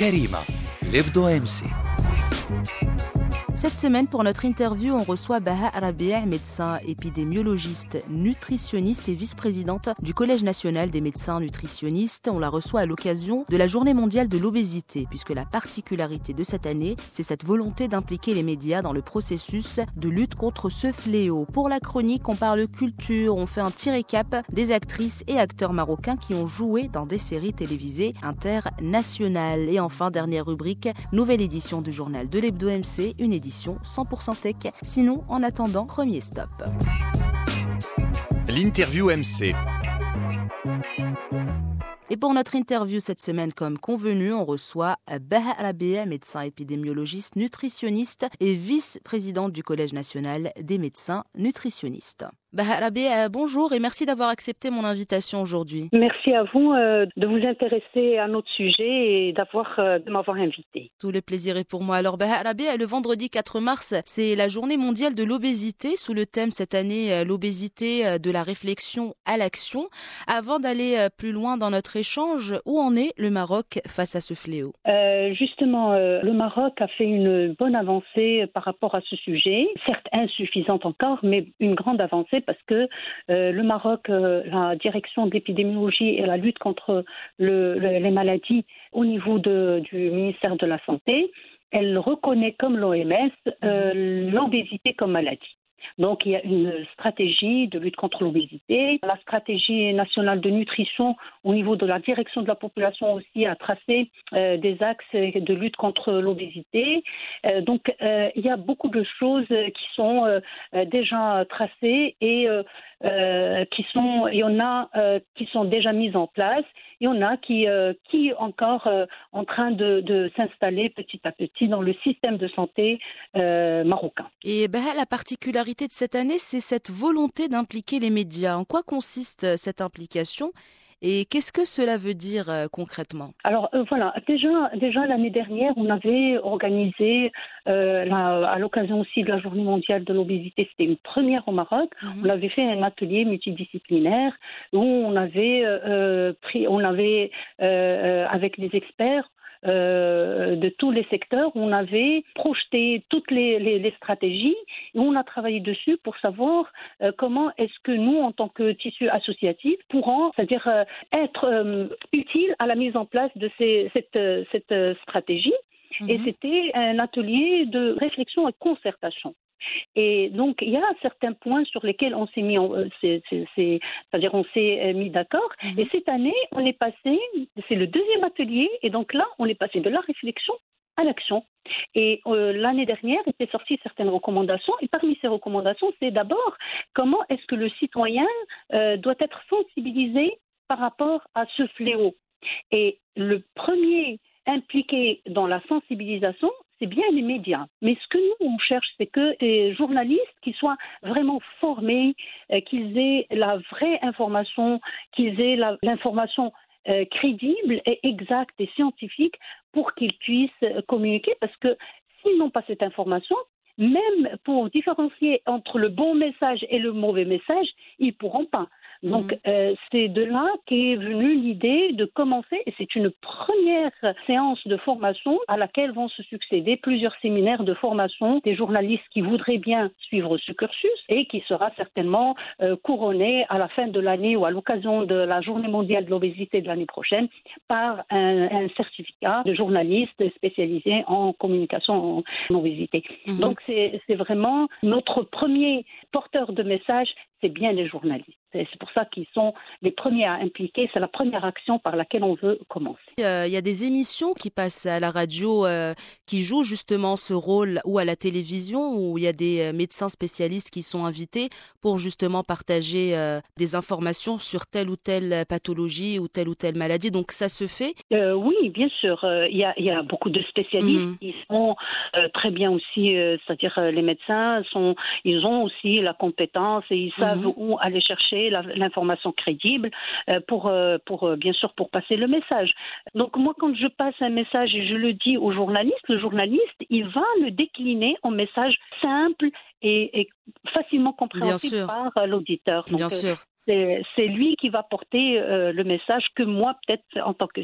كريمة لبدو ام سي Cette semaine, pour notre interview, on reçoit Baha Rabia, médecin épidémiologiste, nutritionniste et vice-présidente du Collège national des médecins nutritionnistes. On la reçoit à l'occasion de la Journée mondiale de l'obésité, puisque la particularité de cette année, c'est cette volonté d'impliquer les médias dans le processus de lutte contre ce fléau. Pour la chronique, on parle culture, on fait un tiré cap des actrices et acteurs marocains qui ont joué dans des séries télévisées internationales. Et enfin, dernière rubrique, nouvelle édition du journal de l'Hebdo MC, une édition 100% tech. Sinon, en attendant, premier stop. L'interview MC. Et pour notre interview cette semaine, comme convenu, on reçoit Baha Rabia, médecin épidémiologiste, nutritionniste et vice-présidente du Collège national des médecins nutritionnistes. Baha Rabia, bonjour et merci d'avoir accepté mon invitation aujourd'hui. Merci à vous euh, de vous intéresser à notre sujet et d'avoir euh, de m'avoir invité. Tout le plaisir est pour moi. Alors, Baha Rabia, le vendredi 4 mars, c'est la journée mondiale de l'obésité, sous le thème cette année, euh, l'obésité euh, de la réflexion à l'action. Avant d'aller euh, plus loin dans notre échange, où en est le Maroc face à ce fléau? Euh, justement, euh, le Maroc a fait une bonne avancée par rapport à ce sujet, certes insuffisante encore, mais une grande avancée parce que euh, le Maroc, euh, la direction de l'épidémiologie et la lutte contre le- le- les maladies au niveau de- du ministère de la Santé, elle reconnaît comme l'OMS euh, l'obésité comme maladie. Donc, il y a une stratégie de lutte contre l'obésité. La stratégie nationale de nutrition au niveau de la direction de la population aussi a tracé euh, des axes de lutte contre l'obésité. Euh, donc, euh, il y a beaucoup de choses qui sont déjà tracées et qui sont, il y en a qui sont déjà mises en place. Il y en a qui, euh, qui encore euh, en train de, de s'installer petit à petit dans le système de santé euh, marocain. Et Baha, la particularité de cette année, c'est cette volonté d'impliquer les médias. En quoi consiste euh, cette implication? Et qu'est-ce que cela veut dire euh, concrètement? Alors euh, voilà, déjà, déjà l'année dernière, on avait organisé, euh, la- à l'occasion aussi de la Journée mondiale de l'obésité, c'était une première au Maroc. On avait fait un atelier multidisciplinaire où on avait pris, on avait avec des experts. Euh, de tous les secteurs, on avait projeté toutes les, les- les stratégies et on a travaillé dessus pour savoir euh, comment est-ce que nous, en tant que tissu associatif, pourrons, c'est-à-dire euh, être euh, utile à la mise en place de ces- cette, cette stratégie. Et Mhm. c'était un atelier de réflexion et concertation. Et donc, il y a certains points sur lesquels on s'est mis, euh, c'est- c'est- c'est- c'est-à-dire on s'est euh, mis d'accord. Mhm. Et cette année, on est passé, c'est le deuxième atelier, et donc là, on est passé de la réflexion à l'action. Et euh, l'année dernière, étaient sorties certaines recommandations, et parmi ces recommandations, c'est d'abord comment est-ce que le citoyen euh, doit être sensibilisé par rapport à ce fléau. Et le premier impliqué dans la sensibilisation, c'est bien les médias. Mais ce que nous, on cherche, c'est que des journalistes qui soient vraiment formés, euh, qu'ils aient la vraie information, qu'ils aient l'information euh, crédible et exacte et scientifique pour qu'ils puissent euh, communiquer. Parce que s'ils n'ont pas cette information, même pour différencier entre le bon message et le mauvais message, ils pourront pas. Donc, Mhm. euh, c'est de là qu'est venue l'idée de commencer, et c'est une première séance de formation à laquelle vont se succéder plusieurs séminaires de formation des journalistes qui voudraient bien suivre ce cursus et qui sera certainement euh, couronné à la fin de l'année ou à l'occasion de la Journée mondiale de l'obésité de l'année prochaine par un, un certificat de journaliste spécialisé en communication en obésité. Mhm. Donc, c'est c'est vraiment notre premier porteur de message, c'est bien les journalistes. C'est pour ça qu'ils sont les premiers à impliquer. C'est la première action par laquelle on veut commencer. Euh, il y a des émissions qui passent à la radio euh, qui jouent justement ce rôle ou à la télévision où il y a des euh, médecins spécialistes qui sont invités pour justement partager des informations sur telle ou telle pathologie ou telle ou telle maladie. Donc ça se fait? Oui, bien sûr. Il y, a, il y, a, beaucoup de spécialistes mmh. qui sont très bien aussi, c'est-à-dire les médecins sont, ils ont aussi la compétence et ils savent mmh. où aller chercher l'information crédible euh, pour, euh, pour euh, bien sûr pour passer le message. Donc moi quand je passe un message et je le dis au journaliste, le journaliste il va le décliner en message simple et, facilement compréhensible par l'auditeur. Bien sûr c'est lui qui va porter euh, le message que moi, peut-être en tant que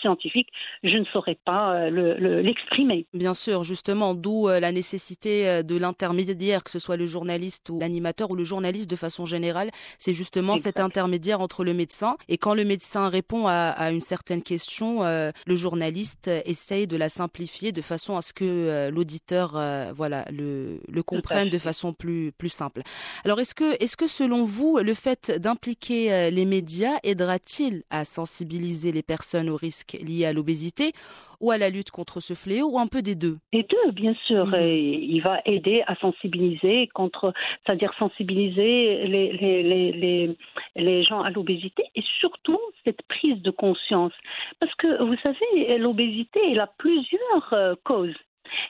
scientifique, je ne saurais pas euh, l'exprimer. Bien sûr, justement, d'où euh, la nécessité de l'intermédiaire, que ce soit le journaliste ou l'animateur ou le journaliste de façon générale. C'est justement cet intermédiaire entre le médecin. Et quand le médecin répond à, une certaine question, le journaliste essaye de la simplifier de façon à ce que l'auditeur voilà, le, le comprenne de façon plus, plus simple. Alors, est-ce que, est -ce que selon vous, le fait d'impliquer euh, les médias aidera-t-il à sensibiliser les personnes aux risques liés à l'obésité ou à la lutte contre ce fléau ou un peu des deux? Les deux, bien sûr. Mhm. Il va aider à sensibiliser contre, c'est-à-dire sensibiliser les, les, les, les gens à l'obésité et surtout cette prise de conscience. Parce que vous savez, l'obésité, elle a plusieurs euh, causes.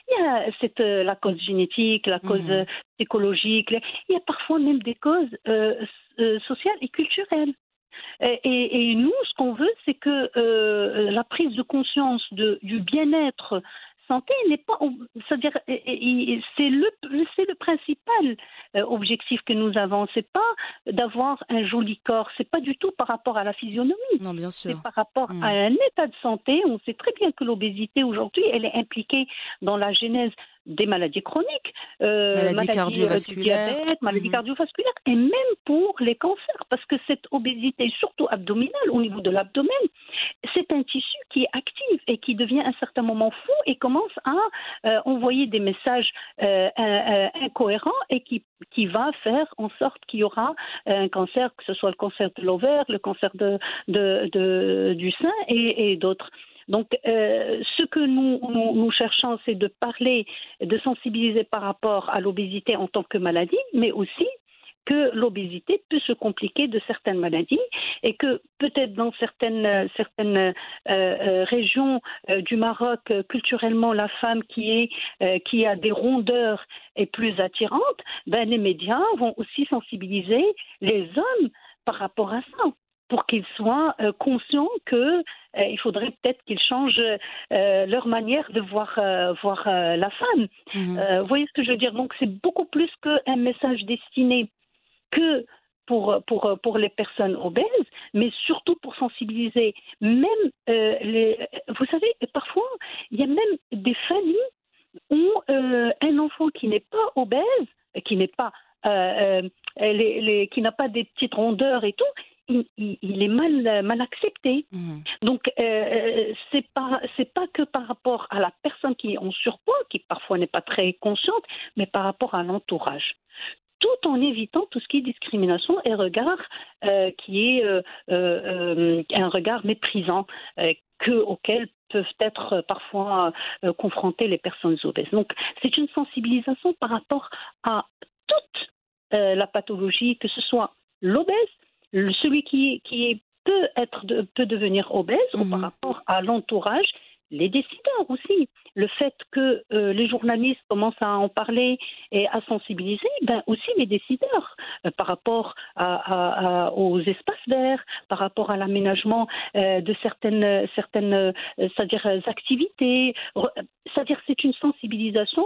Il y a cette, euh, la cause génétique, la cause mhm. psychologique, il y a parfois même des causes euh, sociale et culturelle. Et, nous, ce qu'on veut, c'est que euh, la prise de conscience du bien-être santé n'est pas, c'est-à-dire, c'est le, c'est le principal euh, objectif que nous avons. C'est pas d'avoir un joli corps, c'est pas du tout par rapport à la physionomie. Non, bien sûr. C'est par rapport mm. à un état de santé. On sait très bien que l'obésité aujourd'hui, elle est impliquée dans la genèse des maladies chroniques, euh, maladies, euh, cardiovasculaires, diabète, maladies cardiovasculaires, et même pour les cancers, parce que cette obésité, surtout abdominale, au niveau de l'abdomen, c'est un tissu qui est actif et qui devient à un certain moment fou et commence à euh, envoyer des messages euh, incohérents et qui, qui va faire en sorte qu'il y aura un cancer, que ce soit le cancer de l'ovaire, le cancer du sein et, d'autres. Donc, euh, ce que nous, cherchons, c'est de parler, de sensibiliser par rapport à l'obésité en tant que maladie, mais aussi que l'obésité peut se compliquer de certaines maladies et que peut-être dans certaines, certaines euh, euh, régions du Maroc, culturellement, la femme qui, est, qui a des rondeurs est plus attirante, ben, les médias vont aussi sensibiliser les hommes par rapport à ça pour qu'ils soient euh, conscients qu'il euh, faudrait peut-être qu'ils changent euh, leur manière de voir, voir la femme. Mhm. vous voyez ce que je veux dire? Donc c'est beaucoup plus qu'un message destiné que pour, pour, pour les personnes obèses, mais surtout pour sensibiliser même les... Vous savez, parfois, il y a même des familles où un enfant qui n'est pas obèse, qui n'est pas... Les, les, qui n'a pas des petites rondeurs et tout, il, est mal, mal accepté. Mmh. Donc, euh, euh, c'est pas c'est pas que par rapport à la personne qui est en surpoids, qui parfois n'est pas très consciente, mais par rapport à l'entourage tout en évitant tout ce qui est discrimination et regard euh, qui est un regard méprisant que, auquel peuvent être parfois confrontées les personnes obèses. Donc, c'est une sensibilisation par rapport à toute la pathologie, que ce soit l'obèse, celui qui, qui peut, être, peut devenir obèse ou par mhm. rapport à l'entourage, les décideurs aussi. Le fait que euh, les journalistes commencent à en parler et à sensibiliser, ben aussi les décideurs euh, par rapport aux espaces verts, par rapport à l'aménagement euh, de certaines, certaines activités. C'est une sensibilisation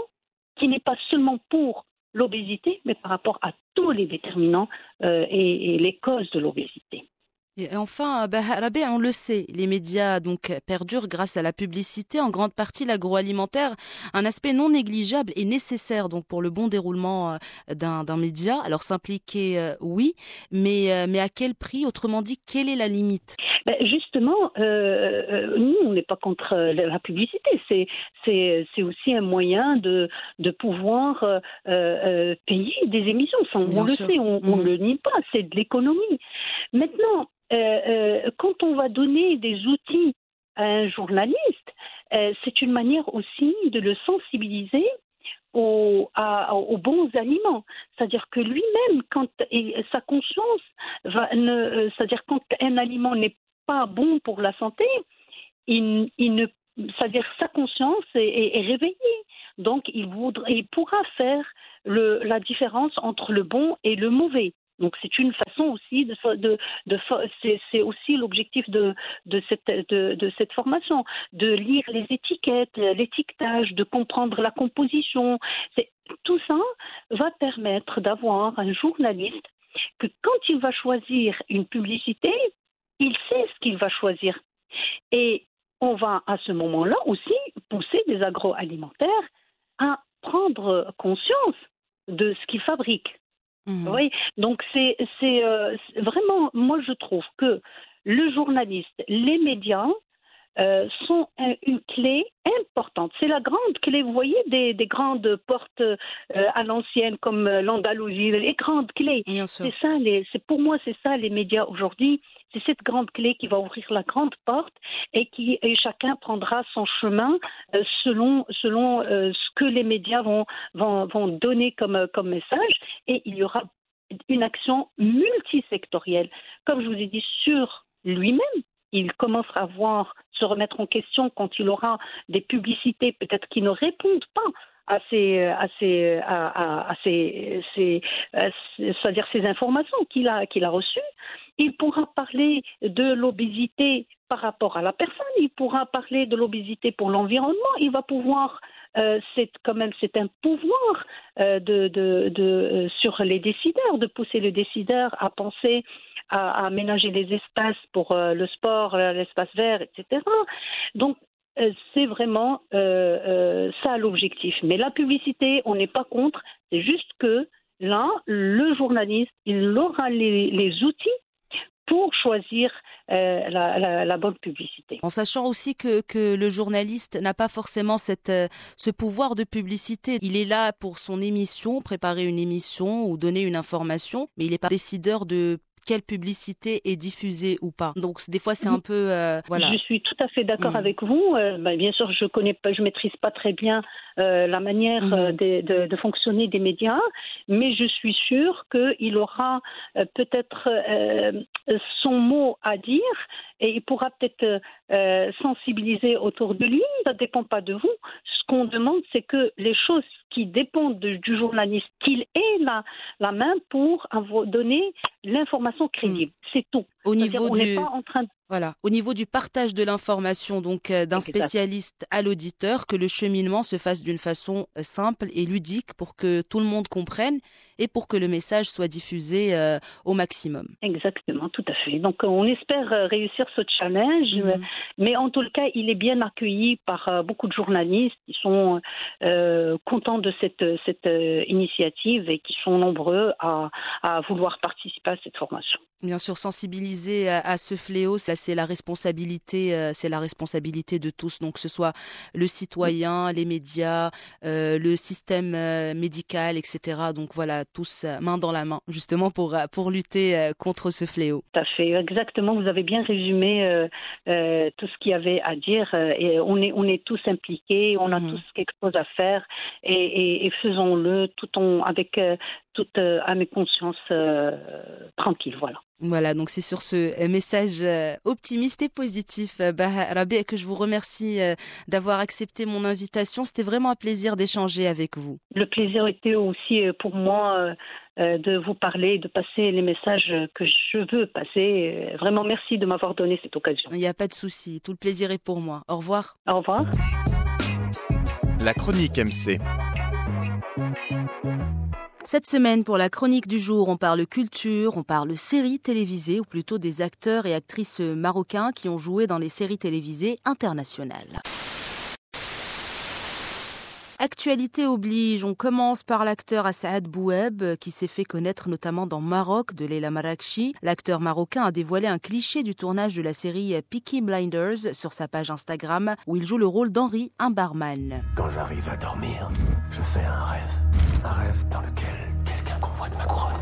qui n'est pas seulement pour l'obésité, mais par rapport à tous les déterminants et, les causes de l'obésité. Et enfin, bah, Rabé, on le sait, les médias donc perdurent grâce à la publicité, en grande partie l'agroalimentaire, un aspect non négligeable et nécessaire donc pour le bon déroulement euh, d'un média. Alors s'impliquer, euh, oui, mais, euh, mais à quel prix? Autrement dit, quelle est la limite? Ben Justement, euh, nous, on n'est pas contre la publicité. C'est, aussi un moyen de, de pouvoir euh, payer des émissions. on le sait, on ne mmh. le nie pas, c'est de l'économie. Maintenant, euh, euh, quand on va donner des outils à un journaliste, euh, c'est une manière aussi de le sensibiliser aux, bons aliments. C'est-à-dire que lui-même, quand sa conscience va, c'est-à-dire quand un aliment n'est pas bon pour la santé, il, ne, c'est-à-dire sa conscience est, réveillée. Donc il, voudra, il pourra faire la différence entre le bon et le mauvais. Donc c'est une façon aussi de, c'est aussi l'objectif de, cette, de, cette formation, de lire les étiquettes, l'étiquetage, de comprendre la composition. Tout ça va permettre d'avoir un journaliste que quand il va choisir une publicité, il sait ce qu'il va choisir. Et on va à ce moment-là aussi pousser des agroalimentaires à prendre conscience de ce qu'ils fabriquent. Mmh. Oui, donc c'est euh, vraiment, moi je trouve que le journaliste, les médias euh, sont une clé importante. C'est la grande clé, vous voyez, des, grandes portes euh, à l'ancienne comme l'Andalousie, les grandes clés. C'est ça, c'est pour moi, c'est ça les médias aujourd'hui. C'est cette grande clé qui va ouvrir la grande porte et qui et chacun prendra son chemin selon selon ce que les médias vont, donner comme comme message et il y aura une action multisectorielle. Comme je vous ai dit, sur lui-même, il commencera à voir, se remettre en question quand il aura des publicités peut-être qui ne répondent pas à ces, à ces, à, à ces, ces, c'est-à-dire ces informations qu'il a, qu'il a reçues. Il pourra parler de l'obésité par rapport à la personne, il pourra parler de l'obésité pour l'environnement, il va pouvoir euh, c'est quand même c'est un pouvoir euh, de, de, de, euh, sur les décideurs, de pousser les décideurs à penser à, à aménager les espaces pour le sport, l'espace vert, etc. Donc c'est vraiment ça l'objectif. Mais la publicité, on n'est pas contre, c'est juste que là, le journaliste, il aura les, outils pour choisir euh, la, bonne publicité. En sachant aussi que, le journaliste n'a pas forcément euh, ce pouvoir de publicité. Il est là pour son émission, préparer une émission ou donner une information, mais il n'est pas décideur de quelle publicité est diffusée ou pas. Donc des fois c'est un peu euh, voilà. Je suis tout à fait d'accord mm. avec vous. Ben, bien sûr je connais pas, je maîtrise pas très bien la manière mm. de, de, fonctionner des médias, mais je suis sûre qu'il aura peut-être son mot à dire et il pourra peut-être euh, sensibiliser autour de lui. Ça ne dépend pas de vous. Ce qu'on demande, c'est que les choses qui dépendent du journaliste, qu'il ait la, la main pour donner l'information crédible. Hmm. C'est tout. Au niveau du... pas en train Voilà, au niveau du partage de l'information, donc euh, d'un spécialiste à l'auditeur, que le cheminement se fasse d'une façon euh, simple et ludique pour que tout le monde comprenne et pour que le message soit diffusé euh, au maximum. Exactement, tout à fait. Donc on espère réussir ce challenge, mhm. mais en tout cas, il est bien accueilli par beaucoup de journalistes qui sont contents de cette, cette initiative et qui sont nombreux à, à vouloir participer à cette formation. Bien sûr, sensibiliser à, ce fléau, ça c'est la responsabilité, euh, c'est la responsabilité de tous. Donc que ce soit le citoyen, les médias, euh, le système euh, médical, etc. Donc voilà, tous main dans la main, justement pour pour lutter contre ce fléau. Tout à fait, exactement. Vous avez bien résumé tout ce qu'il y avait à dire. et on est on est tous impliqués, on a mhm. tous quelque chose à faire et, et faisons-le tout en avec toute à mes consciences tranquilles. Voilà. Voilà, donc c'est sur ce euh, message euh, optimiste et positif, euh, bah, Rabé, que je vous remercie d'avoir accepté mon invitation. C'était vraiment un plaisir d'échanger avec vous. Le plaisir était aussi pour moi de vous parler, de passer les messages que je veux passer. Vraiment, merci de m'avoir donné cette occasion. Il n'y a pas de souci, tout le plaisir est pour moi. Au revoir. Au revoir. La chronique MC. Cette semaine, pour la chronique du jour, on parle culture, on parle séries télévisées, ou plutôt des acteurs et actrices marocains qui ont joué dans les séries télévisées internationales. Actualité oblige, on commence par l'acteur Assaad Boueb, qui s'est fait connaître notamment dans Maroc de Leila Marakchi. L'acteur marocain a dévoilé un cliché du tournage de la série Peaky Blinders sur sa page Instagram, où il joue le rôle d'Henri, un barman. Quand j'arrive à dormir, je fais un rêve. Un rêve dans lequel quelqu'un convoite ma couronne.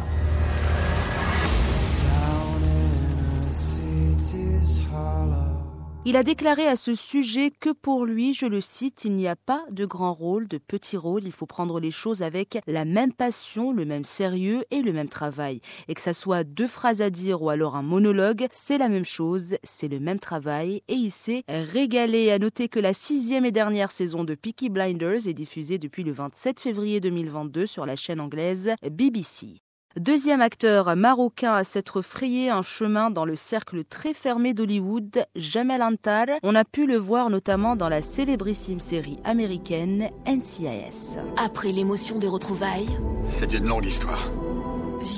Il a déclaré à ce sujet que pour lui, je le cite, il n'y a pas de grand rôle, de petit rôle, il faut prendre les choses avec la même passion, le même sérieux et le même travail. Et que ça soit deux phrases à dire ou alors un monologue, c'est la même chose, c'est le même travail et il s'est régalé. À noter que la sixième et dernière saison de Peaky Blinders est diffusée depuis le 27 février 2022 sur la chaîne anglaise BBC. Deuxième acteur marocain à s'être frayé un chemin dans le cercle très fermé d'Hollywood, Jamel Antar. On a pu le voir notamment dans la célébrissime série américaine NCIS. Après l'émotion des retrouvailles, C'est une longue histoire.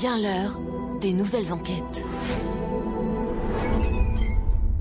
vient l'heure des nouvelles enquêtes.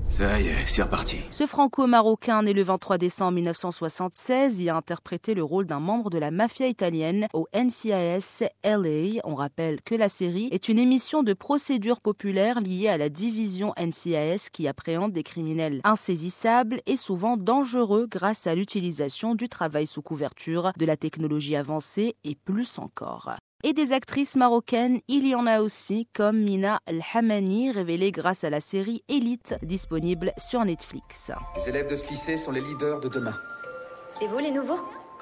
Ça y est, c'est reparti. Ce franco-marocain né le 23 décembre 1976 y a interprété le rôle d'un membre de la mafia italienne au NCIS LA. On rappelle que la série est une émission de procédure populaire liée à la division NCIS qui appréhende des criminels insaisissables et souvent dangereux grâce à l'utilisation du travail sous couverture, de la technologie avancée et plus encore. Et des actrices marocaines, il y en a aussi, comme Mina El-Hamani, révélée grâce à la série Elite, disponible sur Netflix. Les élèves de ce lycée sont les leaders de demain. C'est vous les nouveaux?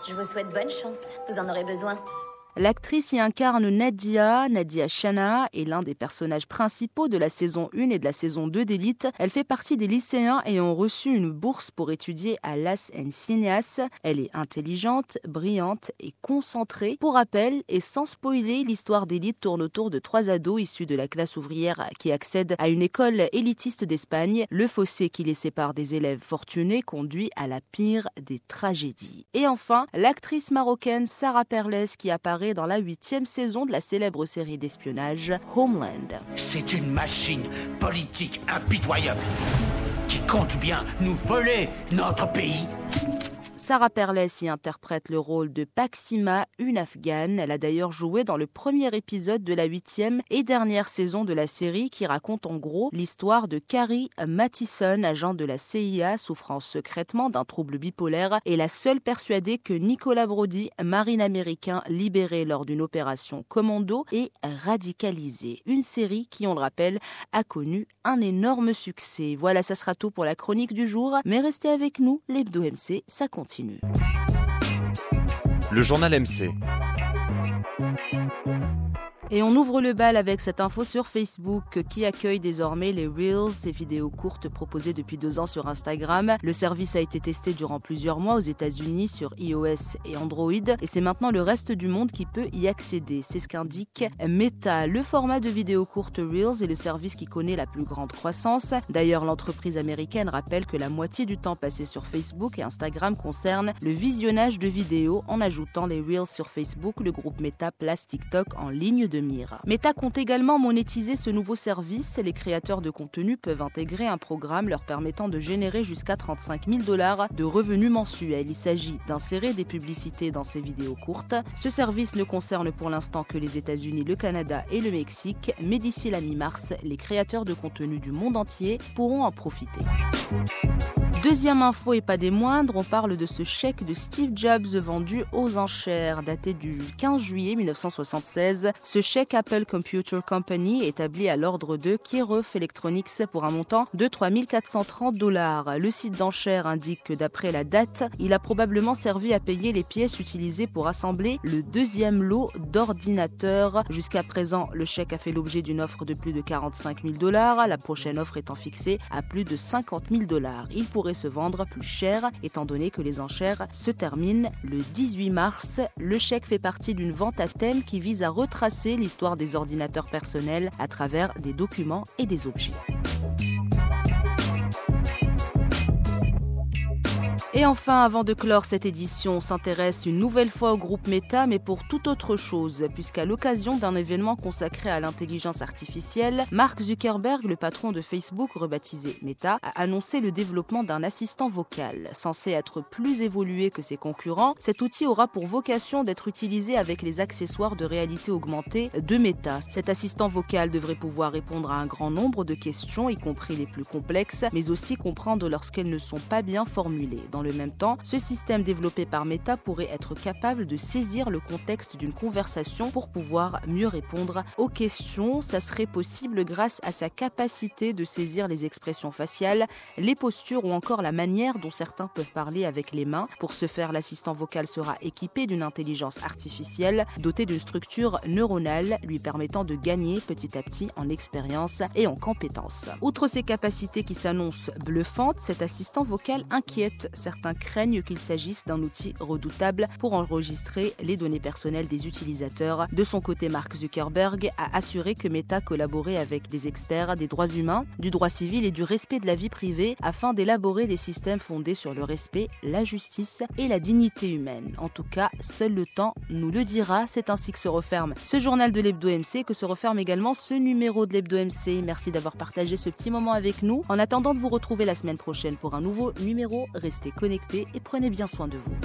Je vous souhaite bonne chance, vous en aurez besoin. L'actrice y incarne Nadia. Nadia Chana est l'un des personnages principaux de la saison 1 et de la saison 2 d'Elite. Elle fait partie des lycéens ayant reçu une bourse pour étudier à Las Encinas. Elle est intelligente, brillante et concentrée. Pour rappel, et sans spoiler, l'histoire d'Elite tourne autour de trois ados issus de la classe ouvrière qui accèdent à une école élitiste d'Espagne. Le fossé qui les sépare des élèves fortunés conduit à la pire des tragédies. Et enfin, l'actrice marocaine Sarah Perles qui apparaît dans la huitième saison de la célèbre série d'espionnage Homeland. C'est une machine politique impitoyable qui compte bien nous voler notre pays. Sarah Perles y interprète le rôle de Paxima, une afghane. Elle a d'ailleurs joué dans le premier épisode de la huitième et dernière saison de la série qui raconte en gros l'histoire de Carrie Mathison, agent de la CIA souffrant secrètement d'un trouble bipolaire et la seule persuadée que Nicolas Brody, marine américain libéré lors d'une opération commando, est radicalisé. Une série qui, on le rappelle, a connu un énorme succès. Voilà, ça sera tout pour la chronique du jour, mais restez avec nous, l'Hebdo MC, ça continue. Le journal MC. Et on ouvre le bal avec cette info sur Facebook qui accueille désormais les Reels, ces vidéos courtes proposées depuis deux ans sur Instagram. Le service a été testé durant plusieurs mois aux États-Unis sur iOS et Android et c'est maintenant le reste du monde qui peut y accéder. C'est ce qu'indique Meta. Le format de vidéos courtes Reels est le service qui connaît la plus grande croissance. D'ailleurs, l'entreprise américaine rappelle que la moitié du temps passé sur Facebook et Instagram concerne le visionnage de vidéos en ajoutant les Reels sur Facebook. Le groupe Meta place TikTok en ligne de Meta compte également monétiser ce nouveau service. Les créateurs de contenu peuvent intégrer un programme leur permettant de générer jusqu'à 35 000 dollars de revenus mensuels. Il s'agit d'insérer des publicités dans ces vidéos courtes. Ce service ne concerne pour l'instant que les États-Unis, le Canada et le Mexique, mais d'ici la mi-mars, les créateurs de contenu du monde entier pourront en profiter. Deuxième info et pas des moindres, on parle de ce chèque de Steve Jobs vendu aux enchères, daté du 15 juillet 1976. Ce chèque Apple Computer Company établi à l'ordre de Kirov Electronics pour un montant de 3430 dollars. Le site d'enchères indique que d'après la date, il a probablement servi à payer les pièces utilisées pour assembler le deuxième lot d'ordinateurs. Jusqu'à présent, le chèque a fait l'objet d'une offre de plus de 45 000 dollars, la prochaine offre étant fixée à plus de 50 000 dollars. Il pourrait se vendre plus cher étant donné que les enchères se terminent le 18 mars. Le chèque fait partie d'une vente à thème qui vise à retracer l'histoire des ordinateurs personnels à travers des documents et des objets. Et enfin, avant de clore cette édition, on s'intéresse une nouvelle fois au groupe Meta, mais pour toute autre chose, puisqu'à l'occasion d'un événement consacré à l'intelligence artificielle, Mark Zuckerberg, le patron de Facebook rebaptisé Meta, a annoncé le développement d'un assistant vocal. Censé être plus évolué que ses concurrents, cet outil aura pour vocation d'être utilisé avec les accessoires de réalité augmentée de Meta. Cet assistant vocal devrait pouvoir répondre à un grand nombre de questions, y compris les plus complexes, mais aussi comprendre lorsqu'elles ne sont pas bien formulées. Le même temps, ce système développé par Meta pourrait être capable de saisir le contexte d'une conversation pour pouvoir mieux répondre aux questions. Ça serait possible grâce à sa capacité de saisir les expressions faciales, les postures ou encore la manière dont certains peuvent parler avec les mains. Pour ce faire, l'assistant vocal sera équipé d'une intelligence artificielle dotée d'une structure neuronale lui permettant de gagner petit à petit en expérience et en compétences. Outre ses capacités qui s'annoncent bluffantes, cet assistant vocal inquiète certains craignent qu'il s'agisse d'un outil redoutable pour enregistrer les données personnelles des utilisateurs. De son côté, Mark Zuckerberg a assuré que Meta collaborait avec des experts des droits humains, du droit civil et du respect de la vie privée afin d'élaborer des systèmes fondés sur le respect, la justice et la dignité humaine. En tout cas, seul le temps nous le dira. C'est ainsi que se referme ce journal de l'Hebdo MC, que se referme également ce numéro de l'Hebdo MC. Merci d'avoir partagé ce petit moment avec nous. En attendant de vous retrouver la semaine prochaine pour un nouveau numéro, restez et prenez bien soin de vous.